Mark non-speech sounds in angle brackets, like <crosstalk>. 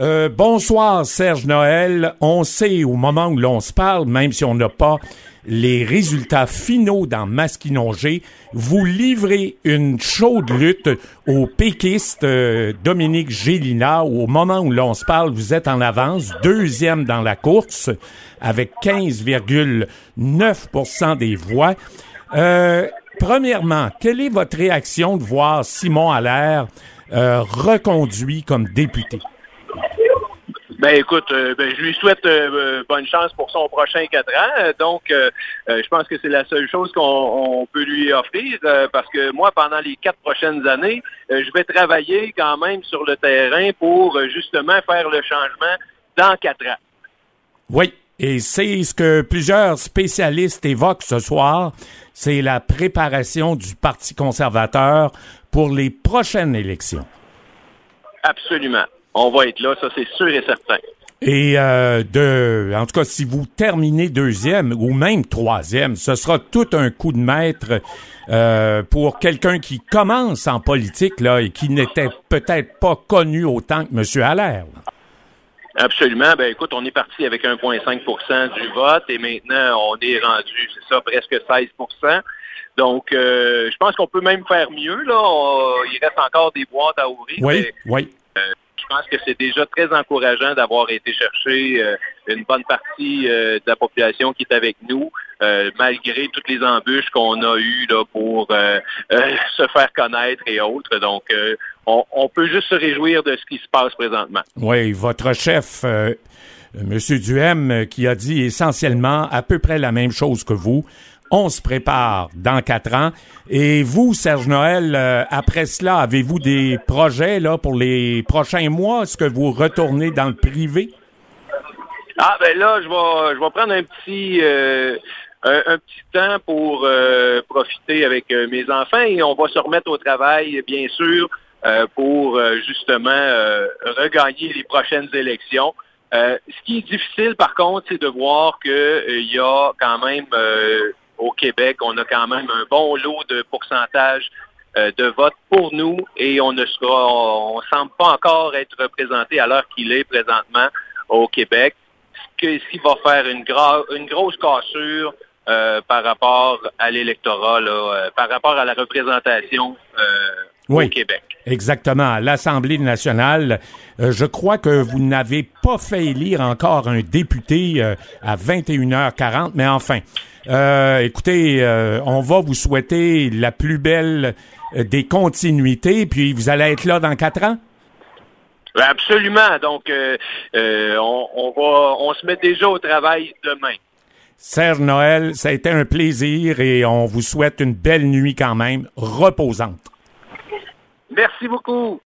Euh, bonsoir Serge Noël. On sait au moment où l'on se parle, même si on n'a pas les résultats finaux dans Masquinongé, vous livrez une chaude lutte au péquiste euh, Dominique Gélina. Au moment où l'on se parle, vous êtes en avance, deuxième dans la course, avec 15,9% des voix. Euh, premièrement, quelle est votre réaction de voir Simon Allaire reconduit comme député? Ben écoute, euh, ben, je lui souhaite euh, bonne chance pour son prochain quatre ans. Donc, je pense que c'est la seule chose qu'on peut lui offrir parce que moi, pendant les quatre prochaines années, je vais travailler quand même sur le terrain pour justement faire le changement dans quatre ans. Oui, et c'est ce que plusieurs spécialistes évoquent ce soir, c'est la préparation du Parti conservateur pour les prochaines élections. Absolument. On va être là, ça c'est sûr et certain. Et euh, de, en tout cas, si vous terminez deuxième ou même troisième, ce sera tout un coup de maître euh, pour quelqu'un qui commence en politique là et qui n'était peut-être pas connu autant que M. Allaire. Absolument. Ben écoute, on est parti avec 1,5% du vote et maintenant on est rendu, c'est ça, presque 16% donc, euh, je pense qu'on peut même faire mieux. Là, il reste encore des boîtes à ouvrir. Oui, oui. Euh, je pense que c'est déjà très encourageant d'avoir été chercher euh, une bonne partie de la population qui est avec nous, malgré toutes les embûches qu'on a eues là, pour <laughs> se faire connaître et autres. Donc, on, on, peut juste se réjouir de ce qui se passe présentement. Oui, votre chef, M. Duhem, qui a dit essentiellement à peu près la même chose que vous on se prépare dans quatre ans. Et vous, Serge Noël, euh, après cela, avez-vous des projets là pour les prochains mois? Est-ce que vous retournez dans le privé? Ah ben là, je vais je vais prendre un petit euh, un, petit temps pour euh, profiter avec mes enfants et on va se remettre au travail, bien sûr, pour justement regagner les prochaines élections. ce qui est difficile, par contre, c'est de voir qu'il y a quand même au Québec. On a quand même un bon lot de pourcentage euh, de vote pour nous et on ne sera, on semble pas encore être représenté à l'heure qu'il est présentement au Québec, ce qui va faire une, une grosse cassure euh, par rapport à l'électorat, euh, par rapport à la représentation au Québec. Exactement. À l'Assemblée nationale, je crois que vous n'avez pas fait élire encore un député à 21h40, mais enfin, euh, écoutez, euh, on va vous souhaiter la plus belle euh, des continuités, puis vous allez être là dans quatre ans? Absolument. Donc, on, va, on se met déjà au travail demain. Serge Noël, ça a été un plaisir et on vous souhaite une belle nuit quand même, reposante. Merci beaucoup.